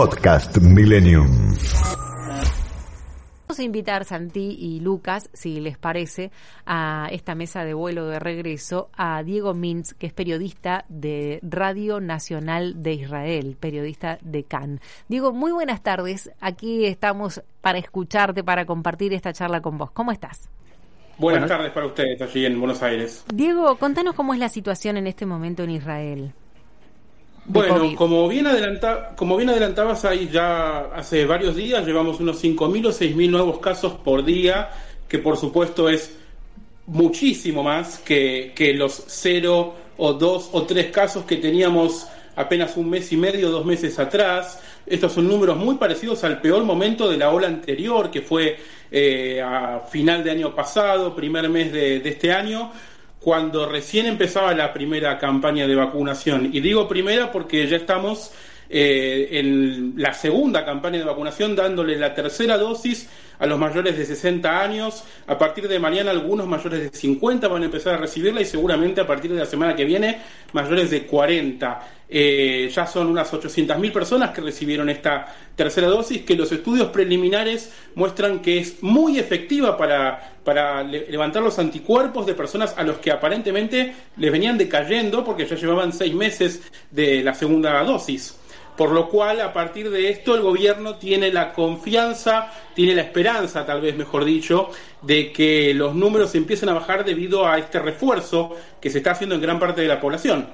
Podcast Millennium. Vamos a invitar Santi y Lucas, si les parece, a esta mesa de vuelo de regreso a Diego Mintz, que es periodista de Radio Nacional de Israel, periodista de Cannes. Diego, muy buenas tardes. Aquí estamos para escucharte, para compartir esta charla con vos. ¿Cómo estás? Buenas tardes para ustedes allí en Buenos Aires. Diego, contanos cómo es la situación en este momento en Israel. Bueno, como bien, adelanta, como bien adelantabas ahí ya hace varios días, llevamos unos 5.000 o 6.000 nuevos casos por día, que por supuesto es muchísimo más que, que los 0 o 2 o 3 casos que teníamos apenas un mes y medio, dos meses atrás. Estos son números muy parecidos al peor momento de la ola anterior, que fue eh, a final de año pasado, primer mes de, de este año, cuando recién empezaba la primera campaña de vacunación. Y digo primera porque ya estamos eh, en la segunda campaña de vacunación dándole la tercera dosis a los mayores de 60 años. A partir de mañana algunos mayores de 50 van a empezar a recibirla y seguramente a partir de la semana que viene mayores de 40. Eh, ya son unas 800.000 personas que recibieron esta tercera dosis que los estudios preliminares muestran que es muy efectiva para, para levantar los anticuerpos de personas a los que aparentemente les venían decayendo porque ya llevaban seis meses de la segunda dosis. Por lo cual, a partir de esto, el gobierno tiene la confianza, tiene la esperanza, tal vez mejor dicho, de que los números empiecen a bajar debido a este refuerzo que se está haciendo en gran parte de la población.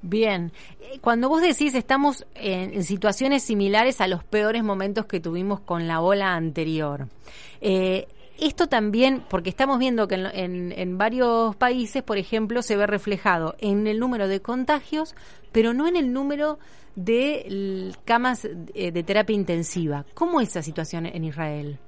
Bien, eh, cuando vos decís estamos en, situaciones similares a los peores momentos que tuvimos con la ola anterior, eh, esto también, porque estamos viendo que en, en, varios países, por ejemplo, se ve reflejado en el número de contagios, pero no en el número de camas eh, de terapia intensiva. ¿Cómo es esa situación en Israel?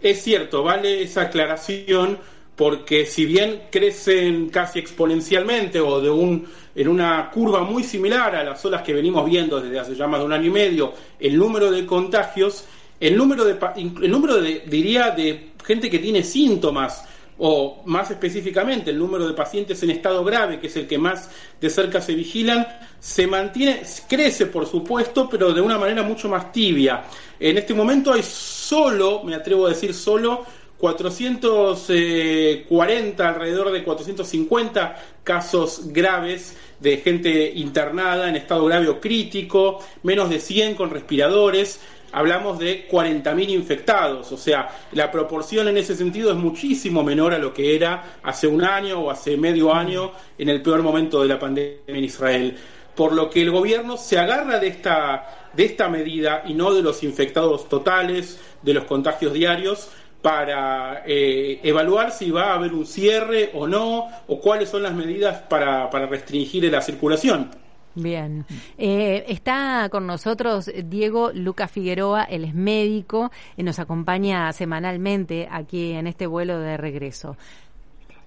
Es cierto, vale esa aclaración porque si bien crecen casi exponencialmente o de un en una curva muy similar a las olas que venimos viendo desde hace ya más de un año y medio, el número de contagios, el número de el número de diría de gente que tiene síntomas o más específicamente el número de pacientes en estado grave, que es el que más de cerca se vigilan, se mantiene, crece por supuesto, pero de una manera mucho más tibia. En este momento hay solo, me atrevo a decir solo, 440, alrededor de 450 casos graves de gente internada en estado grave o crítico, menos de 100 con respiradores hablamos de 40.000 infectados, o sea, la proporción en ese sentido es muchísimo menor a lo que era hace un año o hace medio año en el peor momento de la pandemia en Israel. Por lo que el gobierno se agarra de esta, de esta medida y no de los infectados totales, de los contagios diarios, para eh, evaluar si va a haber un cierre o no, o cuáles son las medidas para, para restringir la circulación. Bien. Eh, está con nosotros Diego Luca Figueroa, él es médico, y nos acompaña semanalmente aquí en este vuelo de regreso.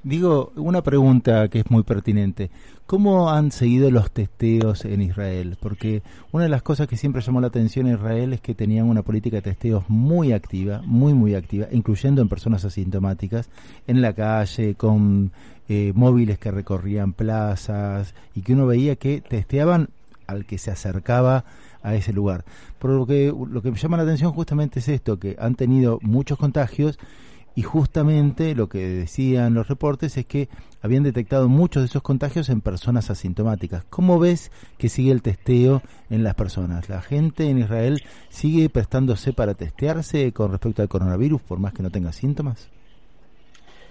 Digo, una pregunta que es muy pertinente. ¿Cómo han seguido los testeos en Israel? Porque una de las cosas que siempre llamó la atención en Israel es que tenían una política de testeos muy activa, muy, muy activa, incluyendo en personas asintomáticas, en la calle, con eh, móviles que recorrían plazas y que uno veía que testeaban al que se acercaba a ese lugar. Por lo que lo que me llama la atención justamente es esto, que han tenido muchos contagios y justamente lo que decían los reportes es que habían detectado muchos de esos contagios en personas asintomáticas. ¿Cómo ves que sigue el testeo en las personas? ¿La gente en Israel sigue prestándose para testearse con respecto al coronavirus por más que no tenga síntomas?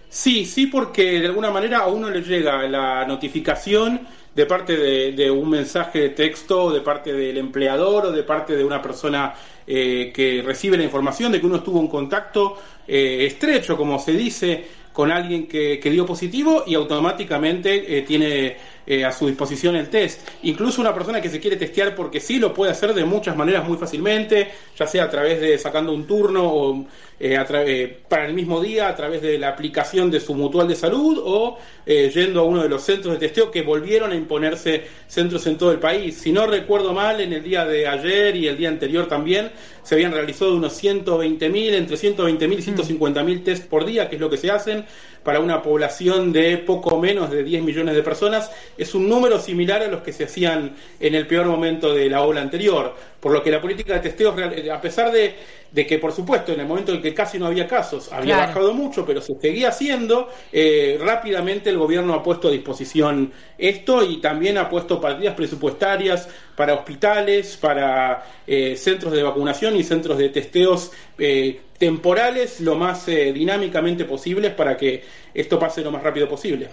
Sí, sí, porque de alguna manera a uno le llega la notificación de parte de, un mensaje de texto, de parte del empleador o de parte de una persona eh, que recibe la información de que uno estuvo en contacto eh, estrecho, como se dice, con alguien que, dio positivo y automáticamente eh, tiene eh, a su disposición el test. Incluso una persona que se quiere testear porque sí lo puede hacer de muchas maneras muy fácilmente, ya sea a través de sacando un turno o eh, eh, para el mismo día a través de la aplicación de su mutual de salud o yendo a uno de los centros de testeo que volvieron a imponerse centros en todo el país. Si no recuerdo mal, en el día de ayer y el día anterior también se habían realizado unos 120.000, entre 120.000 y 150.000 test por día, que es lo que se hacen para una población de poco menos de 10 millones de personas, es un número similar a los que se hacían en el peor momento de la ola anterior. Por lo que la política de testeos, a pesar de, que, por supuesto, en el momento en que casi no había casos, había bajado mucho, pero se seguía haciendo, eh, rápidamente el gobierno ha puesto a disposición esto y también ha puesto partidas presupuestarias para hospitales, para eh, centros de vacunación y centros de testeos eh, temporales lo más eh, dinámicamente posibles para que esto pase lo más rápido posible.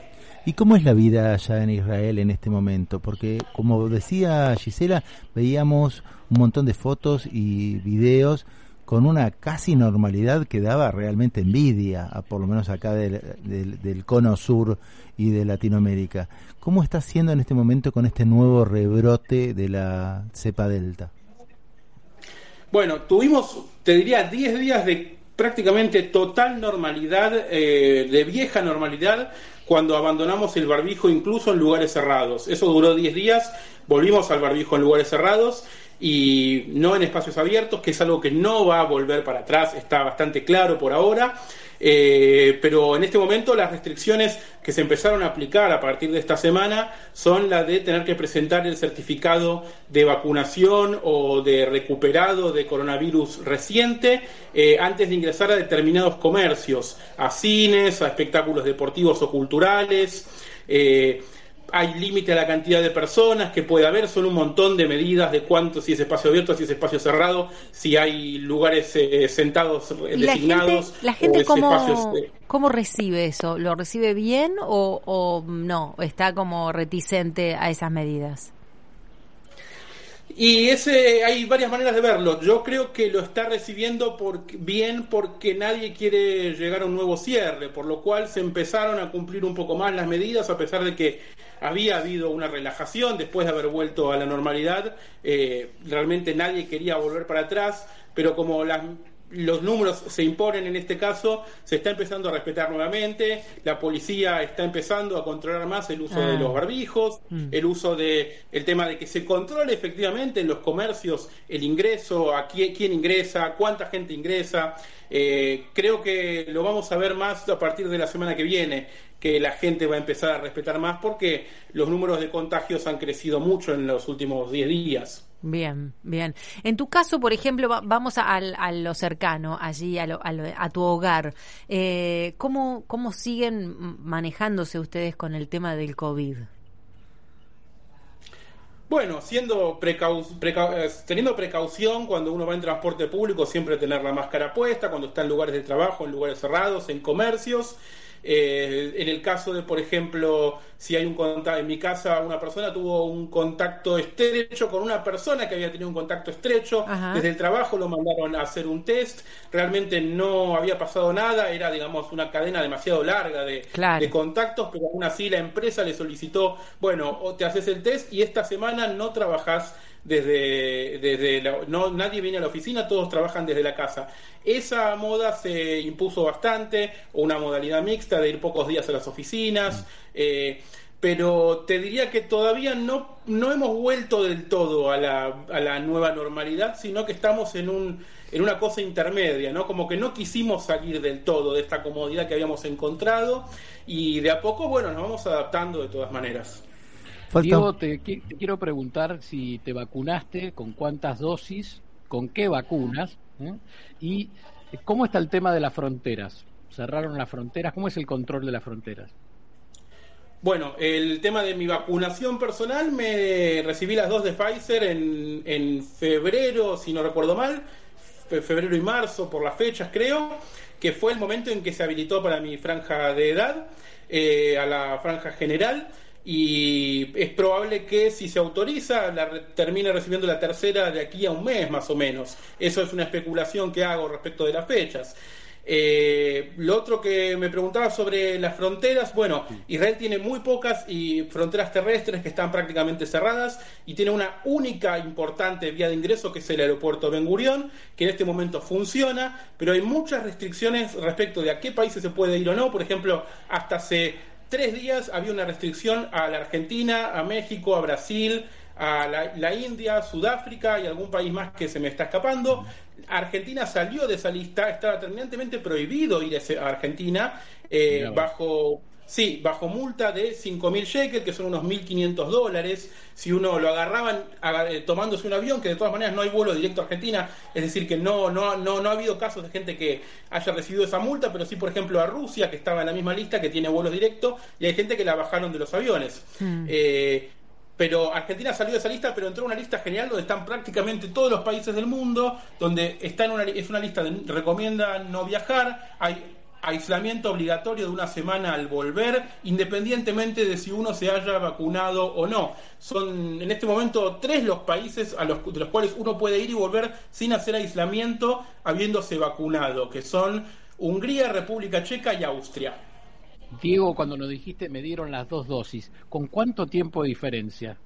¿Y cómo es la vida allá en Israel en este momento? Porque, como decía Gisela, veíamos un montón de fotos y videos con una casi normalidad que daba realmente envidia, por lo menos acá del, del, cono sur y de Latinoamérica. ¿Cómo está siendo en este momento con este nuevo rebrote de la cepa delta? Bueno, tuvimos, te diría, 10 días de prácticamente total normalidad, eh, de vieja normalidad, cuando abandonamos el barbijo incluso en lugares cerrados. Eso duró 10 días, volvimos al barbijo en lugares cerrados y no en espacios abiertos, que es algo que no va a volver para atrás, está bastante claro por ahora. Eh, pero en este momento las restricciones que se empezaron a aplicar a partir de esta semana son las de tener que presentar el certificado de vacunación o de recuperado de coronavirus reciente eh, antes de ingresar a determinados comercios, a cines, a espectáculos deportivos o culturales. Eh, hay límite a la cantidad de personas que puede haber, son un montón de medidas de cuánto, si es espacio abierto, si es espacio cerrado, si hay lugares eh, sentados designados. ¿La gente, cómo, cómo, recibe eso? ¿Lo recibe bien o, o no? ¿Está como reticente a esas medidas? Y ese hay varias maneras de verlo. Yo creo que lo está recibiendo por, bien porque nadie quiere llegar a un nuevo cierre, por lo cual se empezaron a cumplir un poco más las medidas, a pesar de que había habido una relajación después de haber vuelto a la normalidad. Eh, realmente nadie quería volver para atrás, pero como las los números se imponen en este caso, se está empezando a respetar nuevamente, la policía está empezando a controlar más el uso de ah. los barbijos, mm. el uso de el tema de que se controle efectivamente en los comercios el ingreso, a quién, quién ingresa, cuánta gente ingresa. Eh, creo que lo vamos a ver más a partir de la semana que viene, que la gente va a empezar a respetar más porque los números de contagios han crecido mucho en los últimos 10 días. Bien, bien. En tu caso, por ejemplo, vamos a, lo cercano, allí, a, tu hogar. Eh, ¿cómo, ¿Cómo siguen manejándose ustedes con el tema del COVID? Bueno, siendo eh, teniendo precaución cuando uno va en transporte público, siempre tener la máscara puesta, cuando está en lugares de trabajo, en lugares cerrados, en comercios. Eh, en el caso de, por ejemplo, si hay un contacto, en mi casa una persona tuvo un contacto estrecho con una persona que había tenido un contacto estrecho, desde el trabajo lo mandaron a hacer un test, realmente no había pasado nada, era, digamos, una cadena demasiado larga de, de contactos, pero aún así la empresa le solicitó, bueno, te haces el test y esta semana no trabajás desde, desde no, nadie viene a la oficina, todos trabajan desde la casa. Esa moda se impuso bastante, una modalidad mixta de ir pocos días a las oficinas, mm. eh, pero te diría que todavía no, no hemos vuelto del todo a la, a la nueva normalidad, sino que estamos en, un, en una cosa intermedia, ¿no? Como que no quisimos salir del todo de esta comodidad que habíamos encontrado y de a poco, bueno, nos vamos adaptando de todas maneras. Diego, te, quiero preguntar si te vacunaste, con cuántas dosis, con qué vacunas ¿eh? y cómo está el tema de las fronteras. ¿Cerraron las fronteras? ¿Cómo es el control de las fronteras? Bueno, el tema de mi vacunación personal, me recibí las dos de Pfizer en, en febrero, si no recuerdo mal, febrero y marzo, por las fechas creo, que fue el momento en que se habilitó para mi franja de edad, eh, a la franja general y es probable que si se autoriza la termine recibiendo la tercera de aquí a un mes más o menos. Eso es una especulación que hago respecto de las fechas. Eh, lo otro que me preguntaba sobre las fronteras, bueno, Israel tiene muy pocas y fronteras terrestres que están prácticamente cerradas y tiene una única importante vía de ingreso que es el aeropuerto Ben Gurión, que en este momento funciona, pero hay muchas restricciones respecto de a qué países se puede ir o no. Por ejemplo, hasta hace tres días había una restricción a la Argentina, a México, a Brasil, a la, India, Sudáfrica y algún país más que se me está escapando. Argentina salió de esa lista, estaba terminantemente prohibido ir a Argentina eh, bajo Sí, bajo multa de 5.000 shekels, que son unos 1.500 dólares. Si uno lo agarraban eh, tomándose un avión, que de todas maneras no hay vuelo directo a Argentina, es decir, que no, no, no, no ha habido casos de gente que haya recibido esa multa, pero sí, por ejemplo, a Rusia, que estaba en la misma lista, que tiene vuelos directos, y hay gente que la bajaron de los aviones. Hmm. Eh, pero Argentina salió de esa lista, pero entró en una lista general donde están prácticamente todos los países del mundo, donde está en una, es una lista de recomienda no viajar, hay aislamiento obligatorio de una semana al volver, independientemente de si uno se haya vacunado o no. Son en este momento tres los países a los, de los cuales uno puede ir y volver sin hacer aislamiento habiéndose vacunado, que son Hungría, República Checa y Austria. Diego, cuando nos dijiste me dieron las dos dosis, ¿con cuánto tiempo de diferencia?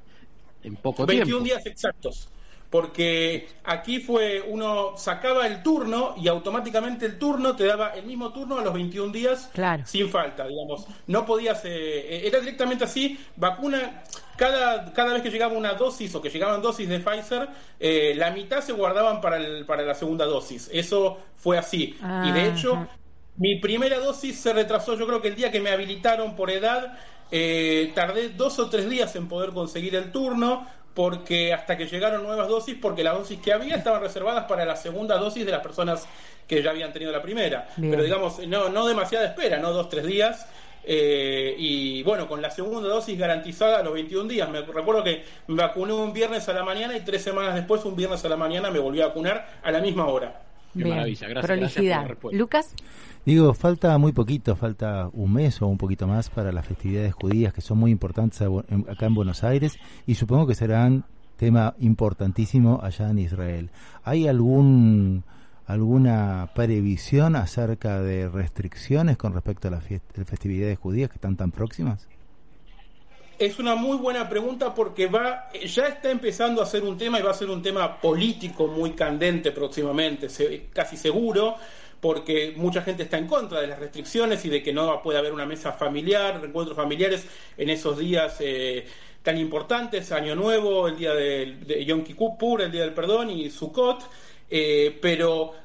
En poco 21 tiempo. 21 días exactos. Porque aquí fue, uno sacaba el turno y automáticamente el turno te daba el mismo turno a los 21 días sin falta, digamos. No podías, eh, era directamente así, vacuna, cada, cada vez que llegaba una dosis o que llegaban dosis de Pfizer, eh, la mitad se guardaban para, el, para la segunda dosis. Eso fue así. y de hecho, mi primera dosis se retrasó, yo creo que el día que me habilitaron por edad, eh, tardé dos o tres días en poder conseguir el turno, porque hasta que llegaron nuevas dosis, porque las dosis que había estaban reservadas para la segunda dosis de las personas que ya habían tenido la primera. Pero digamos, no, no demasiada espera, no dos, tres días. Eh, y bueno, con la segunda dosis garantizada a los 21 días. Me recuerdo que me vacuné un viernes a la mañana y tres semanas después, un viernes a la mañana, me volví a vacunar a la misma hora. Qué maravilla, gracias. Lucas. Digo, falta muy poquito, falta un mes o un poquito más para las festividades judías que son muy importantes acá en Buenos Aires y supongo que serán tema importantísimo allá en Israel. ¿Hay algún alguna previsión acerca de restricciones con respecto a las festividades judías que están tan próximas? Es una muy buena pregunta porque va, ya está empezando a ser un tema y va a ser un tema político muy candente próximamente, casi seguro, porque mucha gente está en contra de las restricciones y de que no puede haber una mesa familiar, encuentros familiares en esos días eh, tan importantes, Año Nuevo, el día de, de Yom Kippur, el día del perdón y Sukkot, eh, pero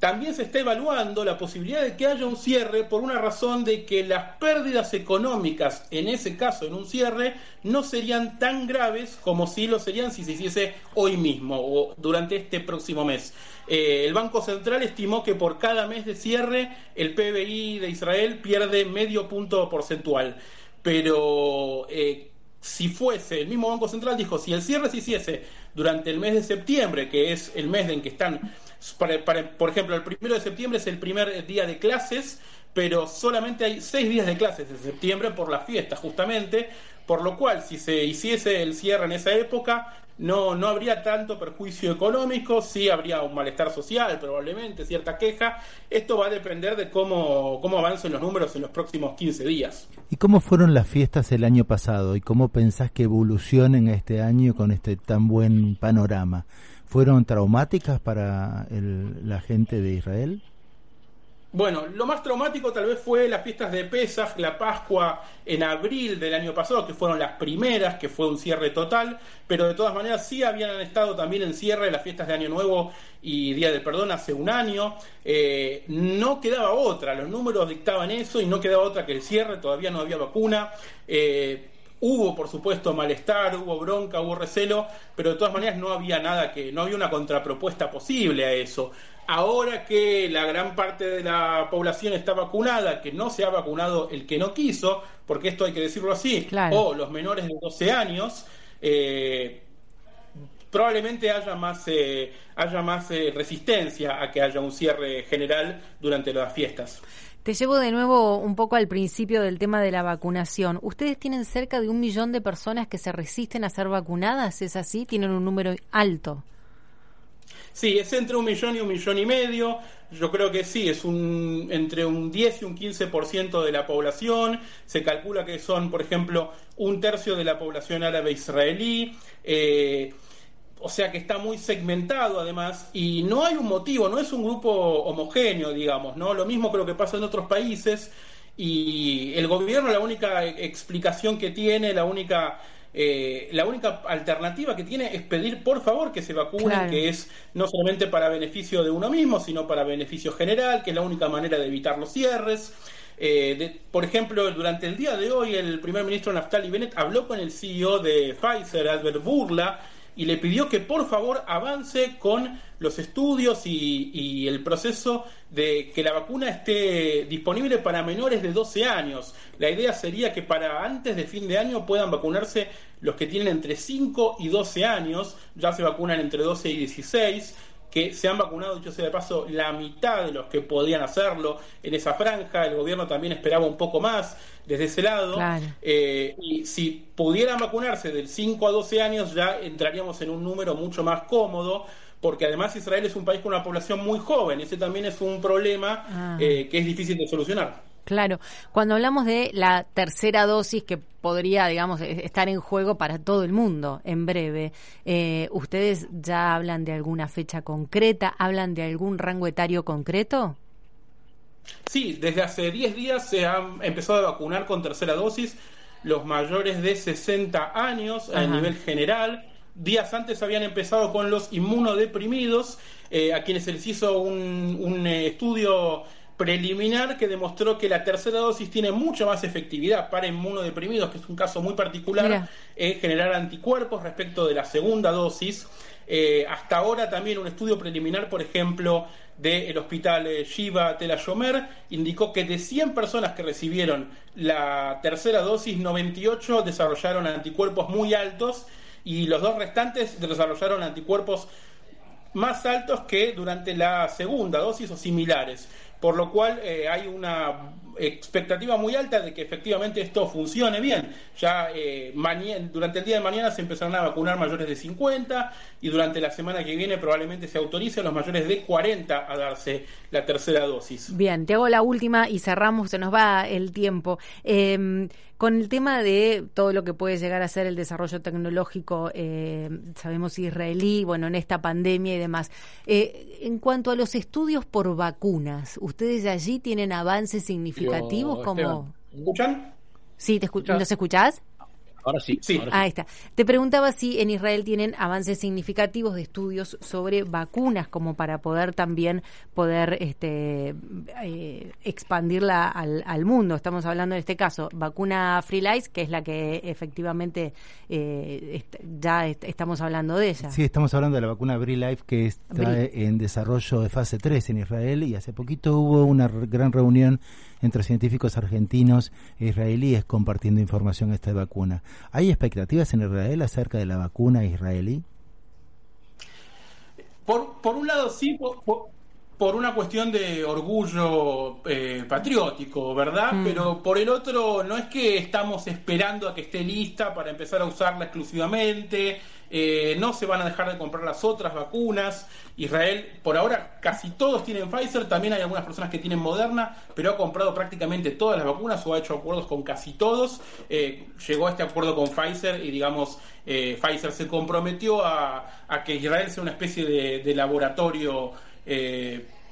también se está evaluando la posibilidad de que haya un cierre por una razón de que las pérdidas económicas, en ese caso, en un cierre, no serían tan graves como si lo serían si se hiciese hoy mismo o durante este próximo mes. Eh, el Banco Central estimó que por cada mes de cierre el PBI de Israel pierde medio punto porcentual. Pero eh, si fuese, el mismo Banco Central dijo, si el cierre se hiciese durante el mes de septiembre, que es el mes en que están por ejemplo, el primero de septiembre es el primer día de clases, pero solamente hay seis días de clases de septiembre por la fiesta, justamente, por lo cual si se hiciese el cierre en esa época, no, no habría tanto perjuicio económico, sí habría un malestar social, probablemente, cierta queja. Esto va a depender de cómo, cómo avancen los números en los próximos 15 días. ¿Y cómo fueron las fiestas el año pasado? ¿Y cómo pensás que evolucionen este año con este tan buen panorama? fueron traumáticas para la gente de Israel? Bueno, lo más traumático tal vez fue las fiestas de Pesach, la Pascua en abril del año pasado, que fueron las primeras, que fue un cierre total, pero de todas maneras sí habían estado también en cierre las fiestas de Año Nuevo y Día del Perdón hace un año. Eh, no quedaba otra, los números dictaban eso y no quedaba otra que el cierre, todavía no había vacuna. Eh, Hubo, por supuesto, malestar, hubo bronca, hubo recelo, pero de todas maneras no había nada que, no había una contrapropuesta posible a eso. Ahora que la gran parte de la población está vacunada, que no se ha vacunado el que no quiso, porque esto hay que decirlo así, o los menores de 12 años, eh, probablemente haya más, eh, haya más eh, resistencia a que haya un cierre general durante las fiestas. Te llevo de nuevo un poco al principio del tema de la vacunación. ¿Ustedes tienen cerca de un millón de personas que se resisten a ser vacunadas? ¿Es así? ¿Tienen un número alto? Sí, es entre un millón y un millón y medio. Yo creo que sí, es un entre un 10 y un 15% de la población. Se calcula que son, por ejemplo, un tercio de la población árabe israelí. Eh, o sea que está muy segmentado además y no hay un motivo, no es un grupo homogéneo, digamos, ¿no? Lo mismo lo que pasa en otros países y el gobierno la única explicación que tiene, la única eh, la única alternativa que tiene es pedir por favor que se vacunen, que es no solamente para beneficio de uno mismo, sino para beneficio general, que es la única manera de evitar los cierres. Eh, por ejemplo, durante el día de hoy, el primer ministro Naftali Bennett habló con el CEO de Pfizer, Albert Burla, y le pidió que por favor avance con los estudios y, el proceso de que la vacuna esté disponible para menores de 12 años. La idea sería que para antes de fin de año puedan vacunarse los que tienen entre 5 y 12 años, ya se vacunan entre 12 y 16 que se han vacunado, dicho sea de paso, la mitad de los que podían hacerlo en esa franja. El gobierno también esperaba un poco más desde ese lado. Eh, y si pudieran vacunarse del 5 a 12 años, ya entraríamos en un número mucho más cómodo. Porque además Israel es un país con una población muy joven, ese también es un problema ah. eh, que es difícil de solucionar. Claro, cuando hablamos de la tercera dosis que podría, digamos, e-, estar en juego para todo el mundo en breve, eh, ¿ustedes ya hablan de alguna fecha concreta? ¿Hablan de algún rango etario concreto? Sí, desde hace 10 días se han empezado a vacunar con tercera dosis los mayores de 60 años a nivel general. Días antes habían empezado con los inmunodeprimidos, eh, a quienes se les hizo un, un eh, estudio preliminar que demostró que la tercera dosis tiene mucha más efectividad para inmunodeprimidos, que es un caso muy particular, en generar anticuerpos respecto de la segunda dosis. Eh, hasta ahora también un estudio preliminar, por ejemplo, del hospital eh, Shiva Tel indicó que de 100 personas que recibieron la tercera dosis, 98 desarrollaron anticuerpos muy altos y los dos restantes desarrollaron anticuerpos más altos que durante la segunda dosis o similares por lo cual eh, hay una expectativa muy alta de que efectivamente esto funcione bien. Ya eh, durante el día de mañana se empezarán a vacunar mayores de 50 y durante la semana que viene probablemente se autorice a los mayores de 40 a darse la tercera dosis. Bien, te hago la última y cerramos, se nos va el tiempo. Em, con el tema de todo lo que puede llegar a ser el desarrollo tecnológico, eh, sabemos israelí, bueno, en esta pandemia y demás. Eh, en cuanto a los estudios por vacunas, ¿ustedes allí tienen avances significativos como... ¿Escuchan? Sí, te ¿nos escuchás? Ahora sí, Ahí está. Te preguntaba si en Israel tienen avances significativos de estudios sobre vacunas como para poder también poder este, eh, expandirla al, mundo. Estamos hablando en este caso vacuna Freelize, que es la que efectivamente eh, ya estamos hablando de ella. Sí, estamos hablando de la vacuna Life que está en desarrollo de fase 3 en Israel y hace poquito hubo una gran reunión entre científicos argentinos e israelíes compartiendo información de esta vacuna. ¿Hay expectativas en Israel acerca de la vacuna israelí? Por, por un lado sí, por, una cuestión de orgullo eh, patriótico, ¿verdad? Mm. Pero por el otro, no es que estamos esperando a que esté lista para empezar a usarla exclusivamente, eh, no se van a dejar de comprar las otras vacunas. Israel, por ahora, casi todos tienen Pfizer, también hay algunas personas que tienen Moderna, pero ha comprado prácticamente todas las vacunas o ha hecho acuerdos con casi todos. Eh, llegó a este acuerdo con Pfizer y, digamos, eh, Pfizer se comprometió a, que Israel sea una especie de, laboratorio.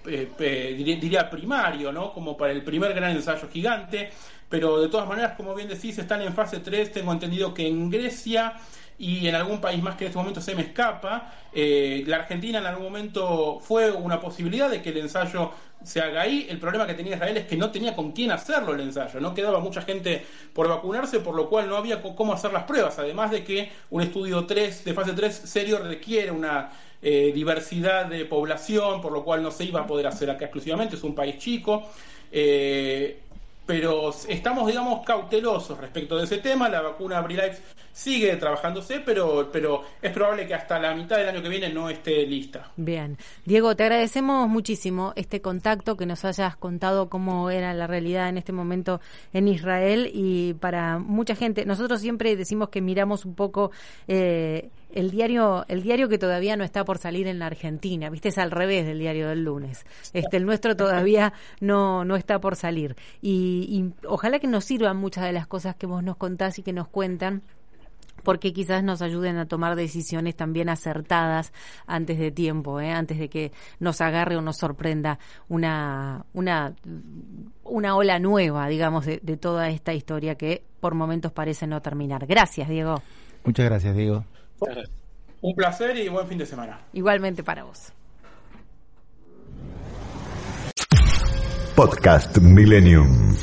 diría primario, ¿no? Como para el primer gran ensayo gigante, pero de todas maneras, como bien decís, están en fase 3, tengo entendido que en Grecia y en algún país más que en este momento se me escapa. Eh, la Argentina en algún momento fue una posibilidad de que el ensayo se haga ahí. El problema que tenía Israel es que no tenía con quién hacerlo el ensayo. No quedaba mucha gente por vacunarse, por lo cual no había cómo hacer las pruebas. Además de que un estudio 3 de fase 3 serio requiere una eh, diversidad de población, por lo cual no se iba a poder hacer acá exclusivamente. Es un país chico. Eh, pero estamos, digamos, cautelosos respecto de ese tema. La vacuna Abrilife sigue trabajándose, pero, pero es probable que hasta la mitad del año que viene no esté lista. Bien. Diego, te agradecemos muchísimo este contacto, que nos hayas contado cómo era la realidad en este momento en Israel y para mucha gente, nosotros siempre decimos que miramos un poco... Eh, el diario, el diario que todavía no está por salir en la Argentina, viste, es al revés del diario del lunes. Este, el nuestro todavía no, no está por salir. Y, y ojalá que nos sirvan muchas de las cosas que vos nos contás y que nos cuentan porque quizás nos ayuden a tomar decisiones también acertadas antes de tiempo, ¿eh? antes de que nos agarre o nos sorprenda una, una, una ola nueva, digamos, de, de toda esta historia que por momentos parece no terminar. Gracias, Diego. Muchas gracias, Diego. Un placer y buen fin de semana. Igualmente para vos. Podcast Millennium.